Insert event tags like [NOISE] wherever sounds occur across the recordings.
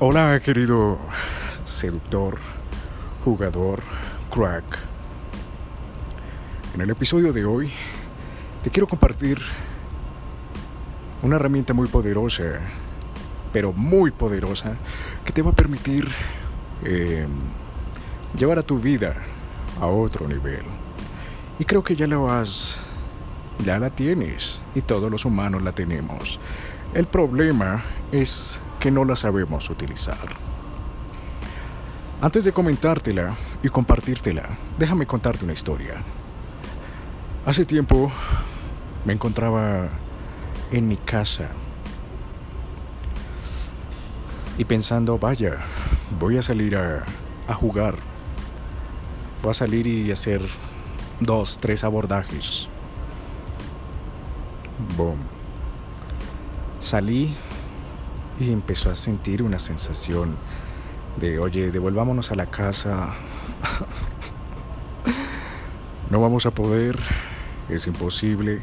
Hola querido seductor, jugador, crack. En el episodio de hoy te quiero compartir una herramienta muy poderosa, pero muy poderosa, que te va a permitir eh, llevar a tu vida a otro nivel. Y creo que ya lo has, ya la tienes, y todos los humanos la tenemos. El problema es que no la sabemos utilizar. Antes de comentártela y compartírtela, déjame contarte una historia. Hace tiempo me encontraba en mi casa y pensando, vaya, voy a salir a, a jugar. Voy a salir y hacer dos, tres abordajes. Boom. Salí y empezó a sentir una sensación de, oye, devolvámonos a la casa. [LAUGHS] no vamos a poder, es imposible.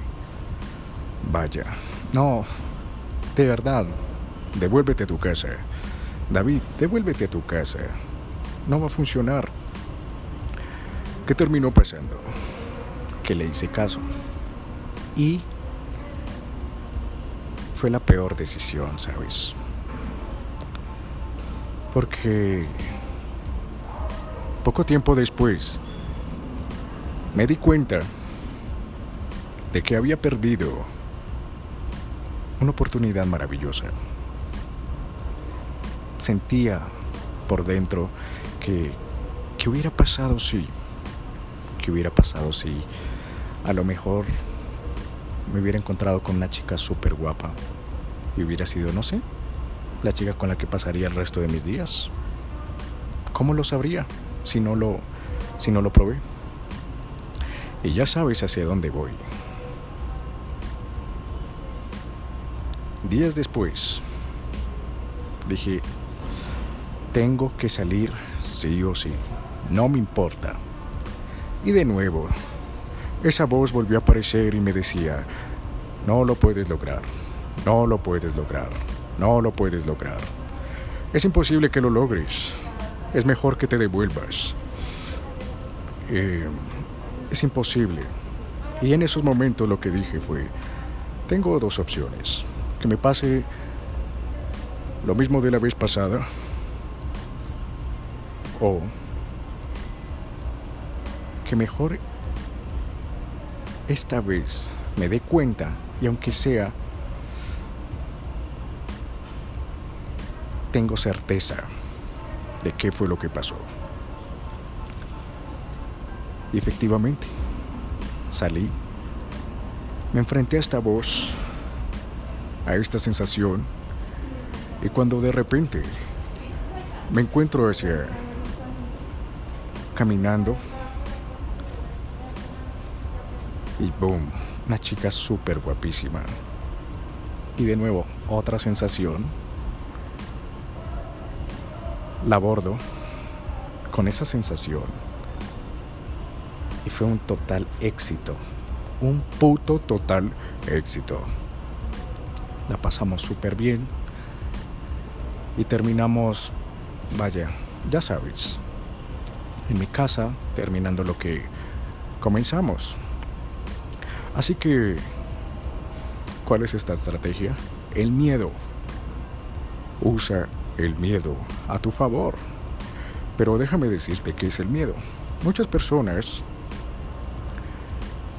Vaya, no, de verdad, devuélvete a tu casa. David, devuélvete a tu casa. No va a funcionar. ¿Qué terminó pasando? Que le hice caso. Y fue la peor decisión, ¿sabes? Porque poco tiempo después me di cuenta de que había perdido una oportunidad maravillosa. Sentía por dentro que, hubiera pasado si, que hubiera pasado si a lo mejor me hubiera encontrado con una chica súper guapa y hubiera sido, no sé, la chica con la que pasaría el resto de mis días. ¿Cómo lo sabría si no lo, si no lo probé? Y ya sabes hacia dónde voy. Días después, dije, tengo que salir sí o sí, no me importa. Y de nuevo, esa voz volvió a aparecer y me decía, no lo puedes lograr, no lo puedes lograr, no lo puedes lograr. Es imposible que lo logres, es mejor que te devuelvas. Eh, es imposible. Y en esos momentos lo que dije fue, tengo dos opciones. Que me pase lo mismo de la vez pasada o que mejor esta vez me dé cuenta y aunque sea, tengo certeza de qué fue lo que pasó. Y efectivamente, salí, me enfrenté a esta voz, a esta sensación, y cuando de repente me encuentro hacia caminando y boom, una chica súper guapísima. Y de nuevo, otra sensación. La abordo con esa sensación. Y fue un total éxito. Un puto total éxito. La pasamos súper bien. Y terminamos, vaya, ya sabes, en mi casa, terminando lo que comenzamos. Así que, ¿cuál es esta estrategia? El miedo. Usa el miedo a tu favor. Pero déjame decirte qué es el miedo. Muchas personas...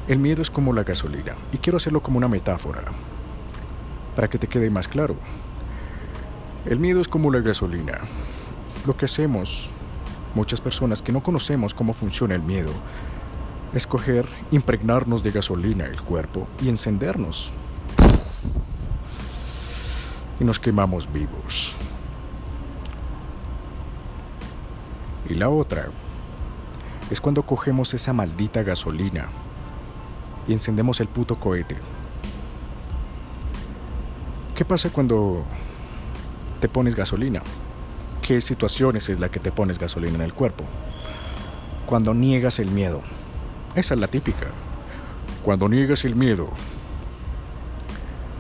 El miedo es como la gasolina. Y quiero hacerlo como una metáfora. Para que te quede más claro. El miedo es como la gasolina. Lo que hacemos, muchas personas que no conocemos cómo funciona el miedo, escoger impregnarnos de gasolina el cuerpo y encendernos. Y nos quemamos vivos. Y la otra es cuando cogemos esa maldita gasolina y encendemos el puto cohete. ¿Qué pasa cuando te pones gasolina? ¿Qué situaciones es la que te pones gasolina en el cuerpo? Cuando niegas el miedo. Esa es la típica. Cuando niegas el miedo,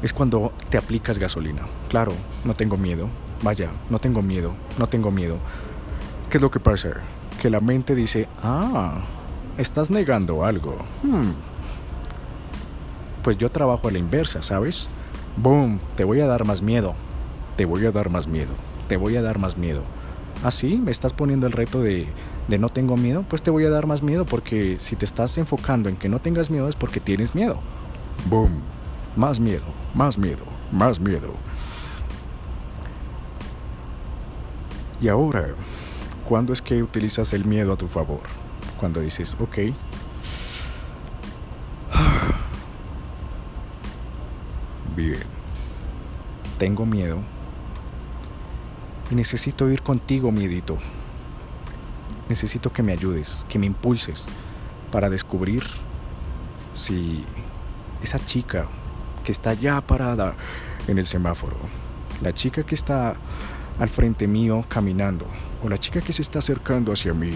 es cuando te aplicas gasolina. Claro, no tengo miedo. vaya, no tengo miedo, no tengo miedo. ¿Qué es lo que pasa? Que la mente dice, ah, estás negando algo. Hmm. Pues yo trabajo a la inversa, ¿sabes? Boom, te voy a dar más miedo. Te voy a dar más miedo. Te voy a dar más miedo. Así ¿Ah, me estás poniendo el reto de, de no tengo miedo, pues te voy a dar más miedo porque si te estás enfocando en que no tengas miedo es porque tienes miedo. Boom, más miedo, más miedo, más miedo. Y ahora, ¿cuándo es que utilizas el miedo a tu favor? Cuando dices, ok, [SIGHS] bien, tengo miedo y necesito ir contigo, miedito. Necesito que me ayudes, que me impulses para descubrir si esa chica que está ya parada en el semáforo, la chica que está al frente mío caminando o la chica que se está acercando hacia mí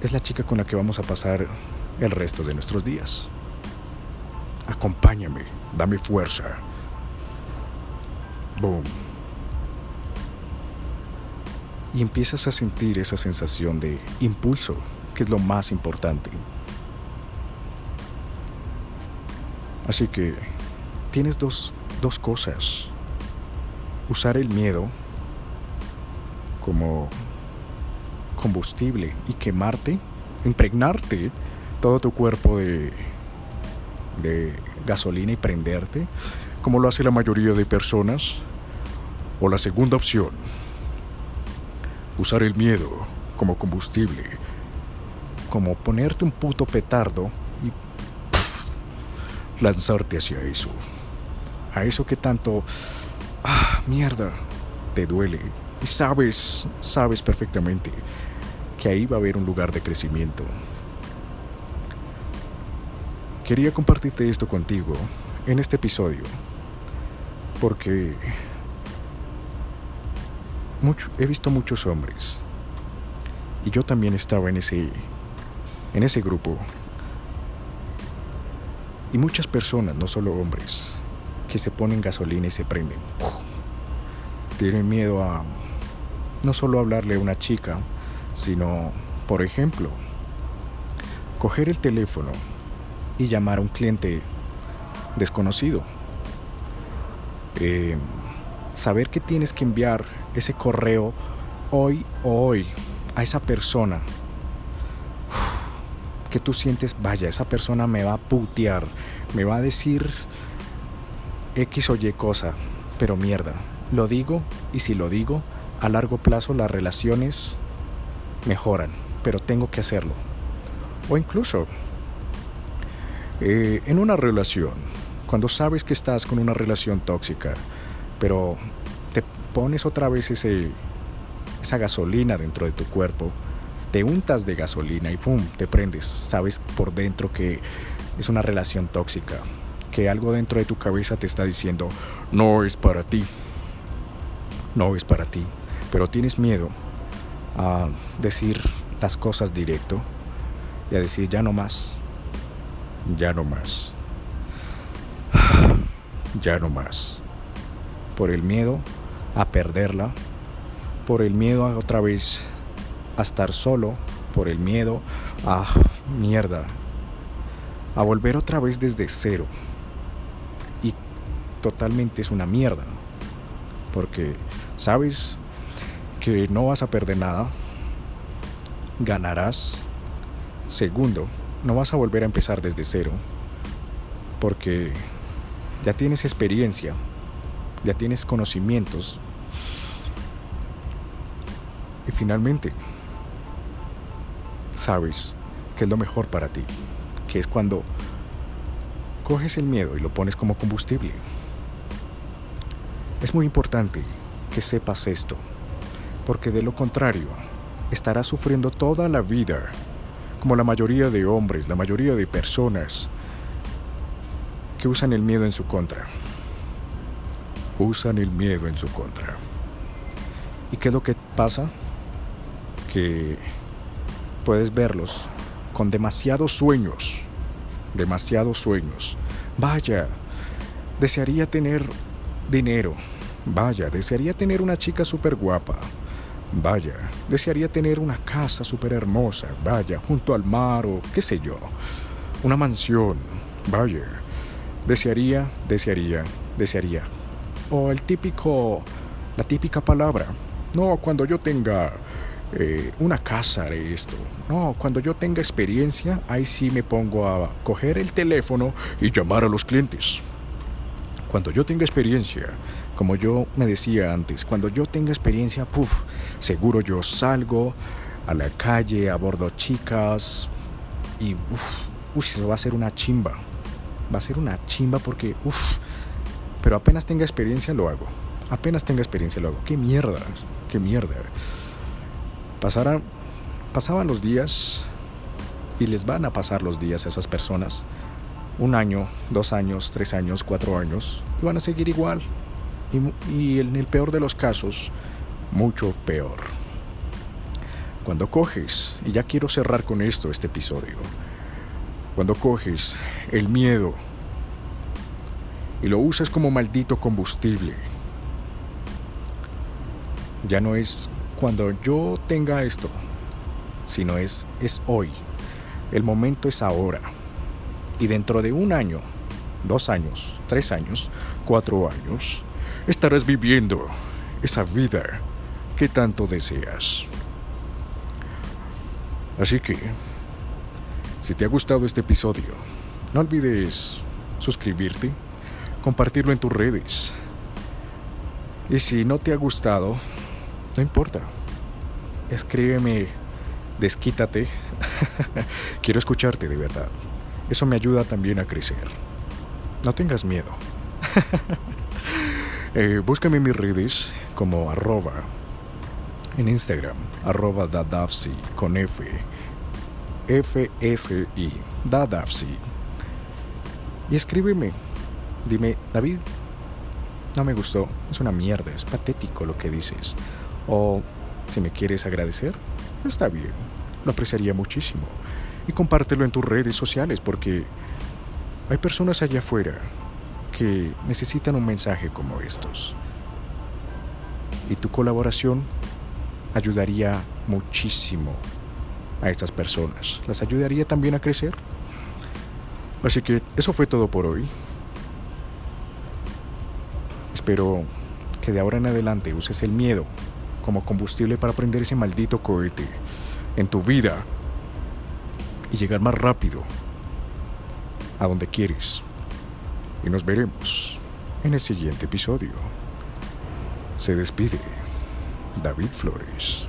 es la chica con la que vamos a pasar el resto de nuestros días. Acompáñame, dame fuerza. Boom. Y empiezas a sentir esa sensación de impulso, que es lo más importante. Así que tienes dos, dos cosas usar el miedo como combustible y quemarte, impregnarte todo tu cuerpo de, de gasolina y prenderte, como lo hace la mayoría de personas. O la segunda opción, usar el miedo como combustible, como ponerte un puto petardo y lanzarte hacia eso, a eso que tanto ah, mierda, te duele. Y sabes, sabes perfectamente que ahí va a haber un lugar de crecimiento. Quería compartirte esto contigo en este episodio porque he visto muchos hombres y yo también estaba en ese en ese grupo y muchas personas, no solo hombres, que se ponen gasolina y se prenden. Tienen miedo a no solo hablarle a una chica, sino, por ejemplo, coger el teléfono y llamar a un cliente desconocido. Eh, saber que tienes que enviar ese correo hoy o hoy a esa persona que tú sientes, vaya, esa persona me va a putear, me va a decir X o Y cosa, pero mierda, lo digo y si lo digo, a largo plazo las relaciones mejoran, pero tengo que hacerlo. O incluso eh, en una relación, cuando sabes que estás con una relación tóxica, pero te pones otra vez ese, esa gasolina dentro de tu cuerpo, te untas de gasolina y ¡pum! te prendes. Sabes por dentro que es una relación tóxica que algo dentro de tu cabeza te está diciendo, no es para ti, no es para ti, pero tienes miedo a decir las cosas directo y a decir ya no más, ya no más, [SIGHS] ya no más, por el miedo a perderla, por el miedo a otra vez a estar solo, por el miedo a mierda, a volver otra vez desde cero. Totalmente es una mierda. Porque sabes que no vas a perder nada, ganarás. Segundo, no vas a volver a empezar desde cero. Porque ya tienes experiencia, ya tienes conocimientos. Y finalmente, sabes que es lo mejor para ti, que es cuando coges el miedo y lo pones como combustible. Es muy importante que sepas esto, porque de lo contrario, estarás sufriendo toda la vida, como la mayoría de hombres, la mayoría de personas que usan el miedo en su contra. Usan el miedo en su contra. ¿Y qué es lo que pasa? Que puedes verlos con demasiados sueños, demasiados sueños. Vaya, desearía tener dinero, Vaya, desearía tener una chica súper guapa. Vaya, desearía tener una casa súper hermosa. Vaya, junto al mar o qué sé yo. Una mansión. Vaya. Desearía, desearía, desearía. O el típico, la típica palabra. No, cuando yo tenga eh, una casa de esto. No, cuando yo tenga experiencia, ahí sí me pongo a coger el teléfono y llamar a los clientes. Cuando yo tenga experiencia, como yo me decía antes, cuando yo tenga experiencia, puff, seguro yo salgo a la calle, abordo chicas y uff, uff, eso va a ser una chimba. Va a ser una chimba porque, uff, pero apenas tenga experiencia lo hago. Apenas tenga experiencia lo hago. ¡Qué mierda! ¡Qué mierda! Pasaran, pasaban los días y les van a pasar los días a esas personas. Un año, dos años, tres años, cuatro años. Y van a seguir igual. Y, en el peor de los casos, mucho peor. Cuando coges, y ya quiero cerrar con esto este episodio, cuando coges el miedo y lo usas como maldito combustible, ya no es cuando yo tenga esto, sino es, es hoy. El momento es ahora. Y dentro de un año, dos años, tres años, cuatro años, estarás viviendo esa vida que tanto deseas. Así que, si te ha gustado este episodio, no olvides suscribirte, compartirlo en tus redes. Y si no te ha gustado, no importa. Escríbeme, desquítate. [LAUGHS] Quiero escucharte de verdad. Eso me ayuda también a crecer. No tengas miedo. [LAUGHS] eh, búscame en mis redes como arroba en Instagram, arroba dadafsi con F. F-S-I, dadafsi. Y escríbeme. Dime, David, no me gustó. Es una mierda, es patético lo que dices. O si me quieres agradecer, está bien, lo apreciaría muchísimo. Y compártelo en tus redes sociales porque hay personas allá afuera que necesitan un mensaje como estos. Y tu colaboración ayudaría muchísimo a estas personas. Las ayudaría también a crecer. Así que eso fue todo por hoy. Espero que de ahora en adelante uses el miedo como combustible para prender ese maldito cohete en tu vida y llegar más rápido a donde quieres. Y nos veremos en el siguiente episodio. Se despide David Flores.